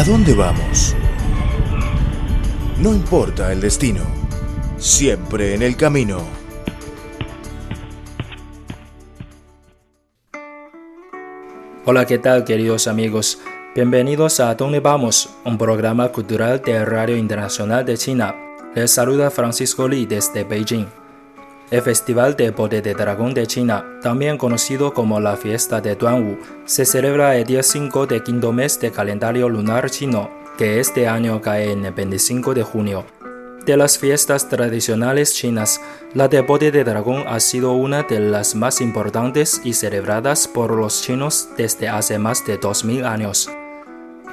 ¿A dónde vamos? No importa el destino, siempre en el camino. Hola, ¿qué tal queridos amigos? Bienvenidos a Dónde Vamos, un programa cultural de Radio Internacional de China. Les saluda Francisco Li desde Beijing. El Festival de Bote de Dragón de China, también conocido como la Fiesta de Duanwu, se celebra el día 5 de quinto mes del calendario lunar chino, que este año cae en el 25 de junio. De las fiestas tradicionales chinas, la de Bote de Dragón ha sido una de las más importantes y celebradas por los chinos desde hace más de 2000 años.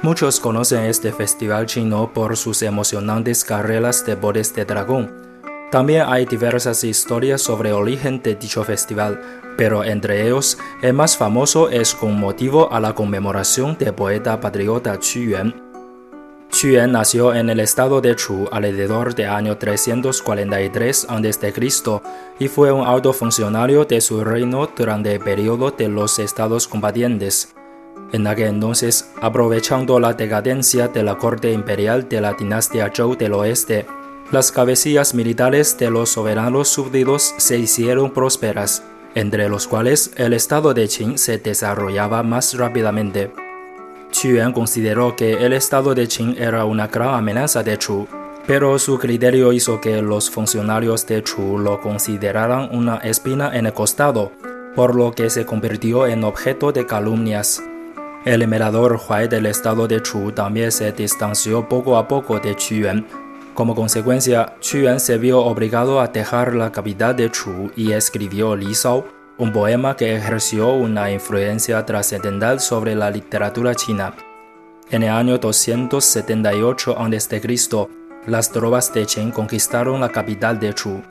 Muchos conocen este festival chino por sus emocionantes carreras de botes de dragón también hay diversas historias sobre el origen de dicho festival, pero entre ellos el más famoso es con motivo a la conmemoración del poeta patriota Qu Yuan. Qu Yuan nació en el estado de Chu alrededor del año 343 a.C. y fue un alto funcionario de su reino durante el periodo de los estados combatientes. En aquel entonces, aprovechando la decadencia de la corte imperial de la dinastía Zhou del oeste, las cabecillas militares de los soberanos súbditos se hicieron prósperas, entre los cuales el estado de Qin se desarrollaba más rápidamente. Yuan consideró que el estado de Qin era una gran amenaza de Chu, pero su criterio hizo que los funcionarios de Chu lo consideraran una espina en el costado, por lo que se convirtió en objeto de calumnias. El emperador Huai del estado de Chu también se distanció poco a poco de Yuan, como consecuencia, Qu Yuan se vio obligado a dejar la capital de Chu y escribió Li Sao, un poema que ejerció una influencia trascendental sobre la literatura china. En el año 278 a.C., las tropas de Qin conquistaron la capital de Chu.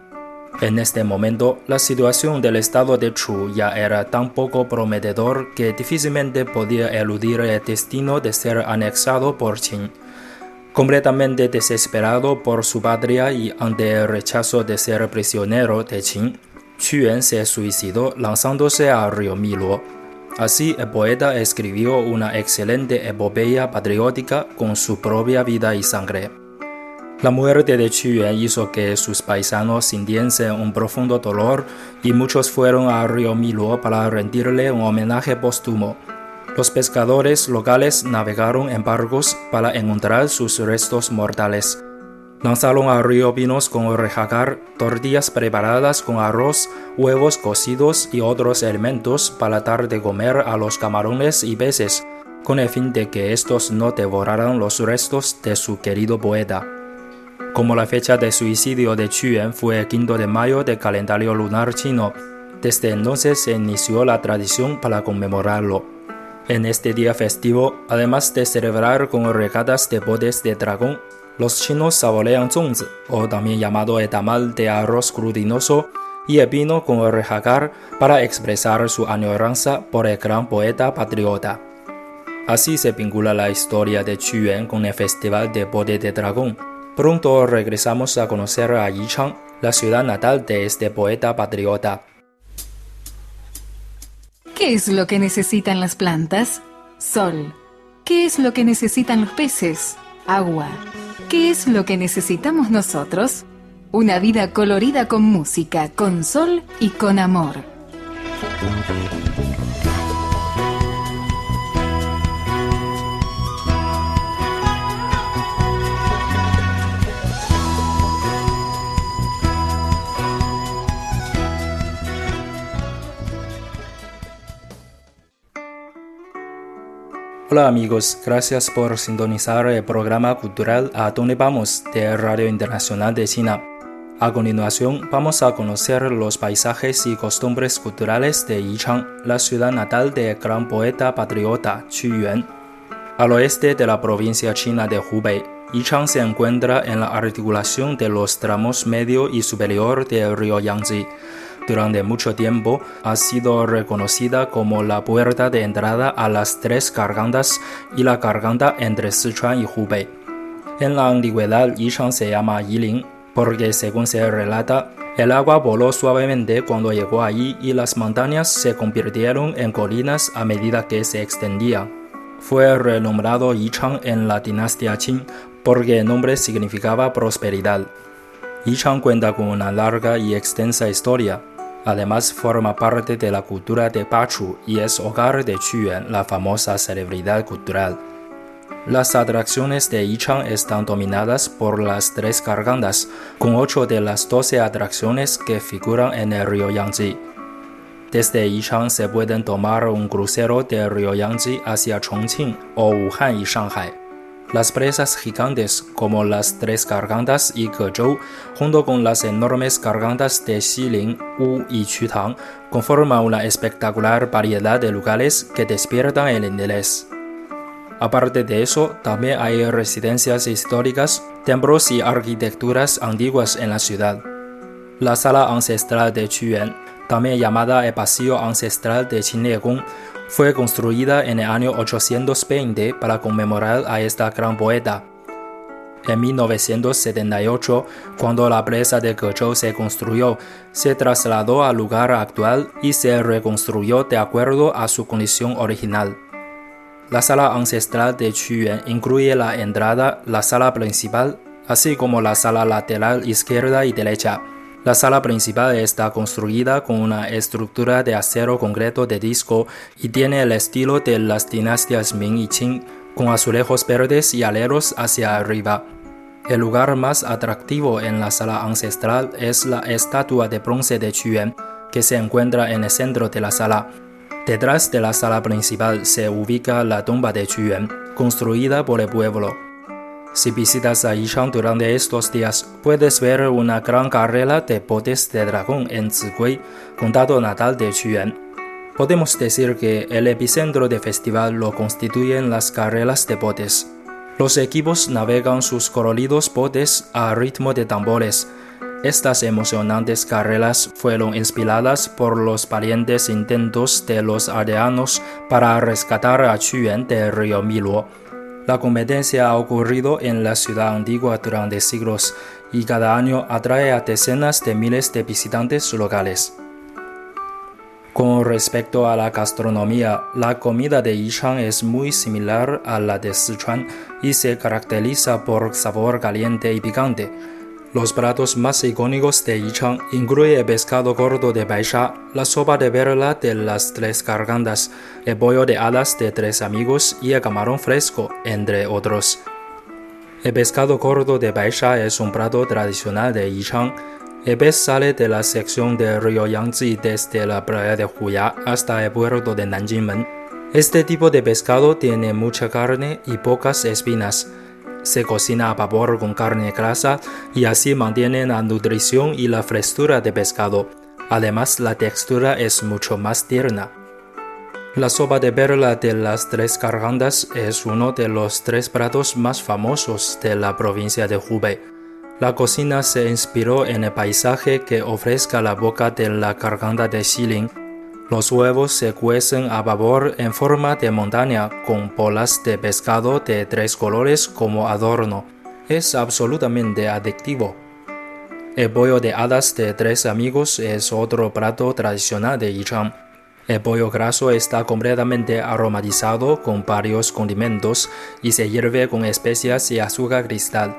En este momento, la situación del estado de Chu ya era tan poco prometedor que difícilmente podía eludir el destino de ser anexado por Qin. Completamente desesperado por su patria y ante el rechazo de ser prisionero de Qin, Yuan se suicidó lanzándose al río Milo. Así, el poeta escribió una excelente epopeya patriótica con su propia vida y sangre. La muerte de Yuan hizo que sus paisanos sintiesen un profundo dolor y muchos fueron al río Milo para rendirle un homenaje póstumo. Los pescadores locales navegaron en barcos para encontrar sus restos mortales. Lanzaron al río vinos con rejagar, tortillas preparadas con arroz, huevos cocidos y otros elementos para dar de comer a los camarones y peces, con el fin de que estos no devoraran los restos de su querido poeta. Como la fecha de suicidio de Yuan fue el 5 de mayo del calendario lunar chino, desde entonces se inició la tradición para conmemorarlo. En este día festivo, además de celebrar con regatas de botes de dragón, los chinos saborean zongzi, o también llamado de arroz glutinoso, y el vino con el para expresar su añoranza por el gran poeta patriota. Así se vincula la historia de Yuan con el festival de bote de dragón. Pronto regresamos a conocer a Yichang, la ciudad natal de este poeta patriota. ¿Qué es lo que necesitan las plantas? Sol. ¿Qué es lo que necesitan los peces? Agua. ¿Qué es lo que necesitamos nosotros? Una vida colorida con música, con sol y con amor. Hola amigos, gracias por sintonizar el programa cultural A Dónde Vamos de Radio Internacional de China. A continuación vamos a conocer los paisajes y costumbres culturales de Yichang, la ciudad natal del gran poeta patriota Qu Yuan. Al oeste de la provincia china de Hubei, Yichang se encuentra en la articulación de los tramos medio y superior del río Yangtze durante mucho tiempo ha sido reconocida como la puerta de entrada a las tres gargantas y la garganta entre Sichuan y Hubei. En la antigüedad, Yichang se llama Yilin porque, según se relata, el agua voló suavemente cuando llegó allí y las montañas se convirtieron en colinas a medida que se extendía. fue renombrado Yichang en la dinastía Qing porque el nombre significaba prosperidad. Yichang cuenta con una larga y extensa historia. Además, forma parte de la cultura de Bachu y es hogar de Quyuan, la famosa celebridad cultural. Las atracciones de Yichang están dominadas por las tres gargantas, con ocho de las doce atracciones que figuran en el río Yangtze. Desde Yichang se pueden tomar un crucero del río Yangtze hacia Chongqing o Wuhan y Shanghai. Las presas gigantes como las tres gargantas y Gezhou, junto con las enormes gargantas de Xilin, Wu y Qutang, conforman una espectacular variedad de lugares que despiertan el interés. Aparte de eso, también hay residencias históricas, templos y arquitecturas antiguas en la ciudad. La sala ancestral de Quyuan, también llamada el pasillo ancestral de Gong, fue construida en el año 820 para conmemorar a esta gran poeta. En 1978, cuando la presa de Gezhou se construyó, se trasladó al lugar actual y se reconstruyó de acuerdo a su condición original. La sala ancestral de Quyuan incluye la entrada, la sala principal, así como la sala lateral izquierda y derecha. La sala principal está construida con una estructura de acero concreto de disco y tiene el estilo de las dinastías Ming y Qing, con azulejos verdes y aleros hacia arriba. El lugar más atractivo en la sala ancestral es la estatua de bronce de Quyuan, que se encuentra en el centro de la sala. Detrás de la sala principal se ubica la tumba de Quyuan, construida por el pueblo. Si visitas a Yichang durante estos días, puedes ver una gran carrera de botes de dragón en Zigui, condado natal de Quyuan. Podemos decir que el epicentro del festival lo constituyen las carreras de botes. Los equipos navegan sus coloridos botes a ritmo de tambores, estas emocionantes carreras fueron inspiradas por los valientes intentos de los aldeanos para rescatar a Quyuan del río Milo. La competencia ha ocurrido en la ciudad antigua durante siglos y cada año atrae a decenas de miles de visitantes locales. Con respecto a la gastronomía, la comida de Yichang es muy similar a la de Sichuan y se caracteriza por sabor caliente y picante. Los platos más icónicos de Yichang incluyen el pescado gordo de Baisha, la sopa de verla de las tres gargantas, el pollo de hadas de tres amigos y el camarón fresco, entre otros. El pescado gordo de Baisha es un plato tradicional de Yichang. El pez sale de la sección del río Yangtze desde la playa de Huya hasta el puerto de Nanjingmen. Este tipo de pescado tiene mucha carne y pocas espinas se cocina a vapor con carne grasa y así mantiene la nutrición y la frescura de pescado. Además, la textura es mucho más tierna. La sopa de perla de las tres gargantas es uno de los tres platos más famosos de la provincia de Hubei. La cocina se inspiró en el paisaje que ofrezca la boca de la garganta de Xilin los huevos se cuecen a vapor en forma de montaña con bolas de pescado de tres colores como adorno. Es absolutamente adictivo. El pollo de hadas de tres amigos es otro plato tradicional de Yichang. El pollo graso está completamente aromatizado con varios condimentos y se hierve con especias y azúcar cristal.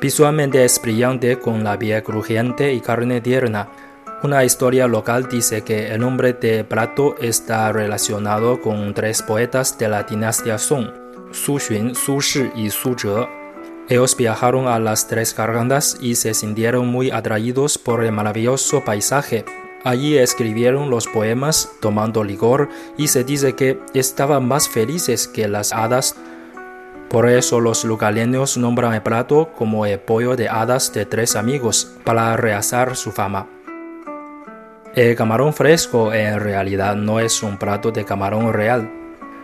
Visualmente es brillante con la piel crujiente y carne tierna. Una historia local dice que el nombre de plato está relacionado con tres poetas de la dinastía Song, Su Xun, Su Shi y Su Zhe. Ellos viajaron a las tres gargantas y se sintieron muy atraídos por el maravilloso paisaje. Allí escribieron los poemas tomando licor y se dice que estaban más felices que las hadas. Por eso los lugareños nombran el plato como el pollo de hadas de tres amigos para realzar su fama. El camarón fresco en realidad no es un plato de camarón real.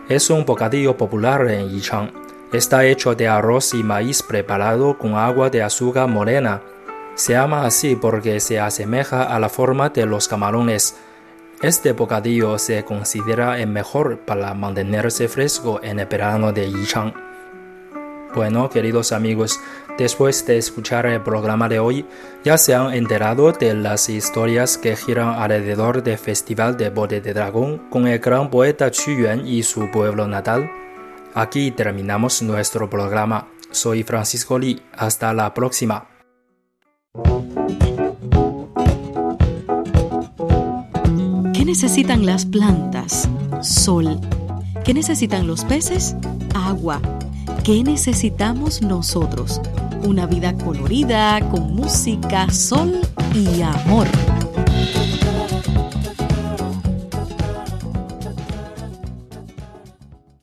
Es un bocadillo popular en Yichang. Está hecho de arroz y maíz preparado con agua de azúcar morena. Se llama así porque se asemeja a la forma de los camarones. Este bocadillo se considera el mejor para mantenerse fresco en el verano de Yichang. Bueno, queridos amigos, Después de escuchar el programa de hoy, ya se han enterado de las historias que giran alrededor del Festival de Bode de Dragón con el gran poeta Qu Yuan y su pueblo natal. Aquí terminamos nuestro programa. Soy Francisco Lee. Hasta la próxima. ¿Qué necesitan las plantas? Sol. ¿Qué necesitan los peces? Agua. ¿Qué necesitamos nosotros? una vida colorida, con música, sol y amor.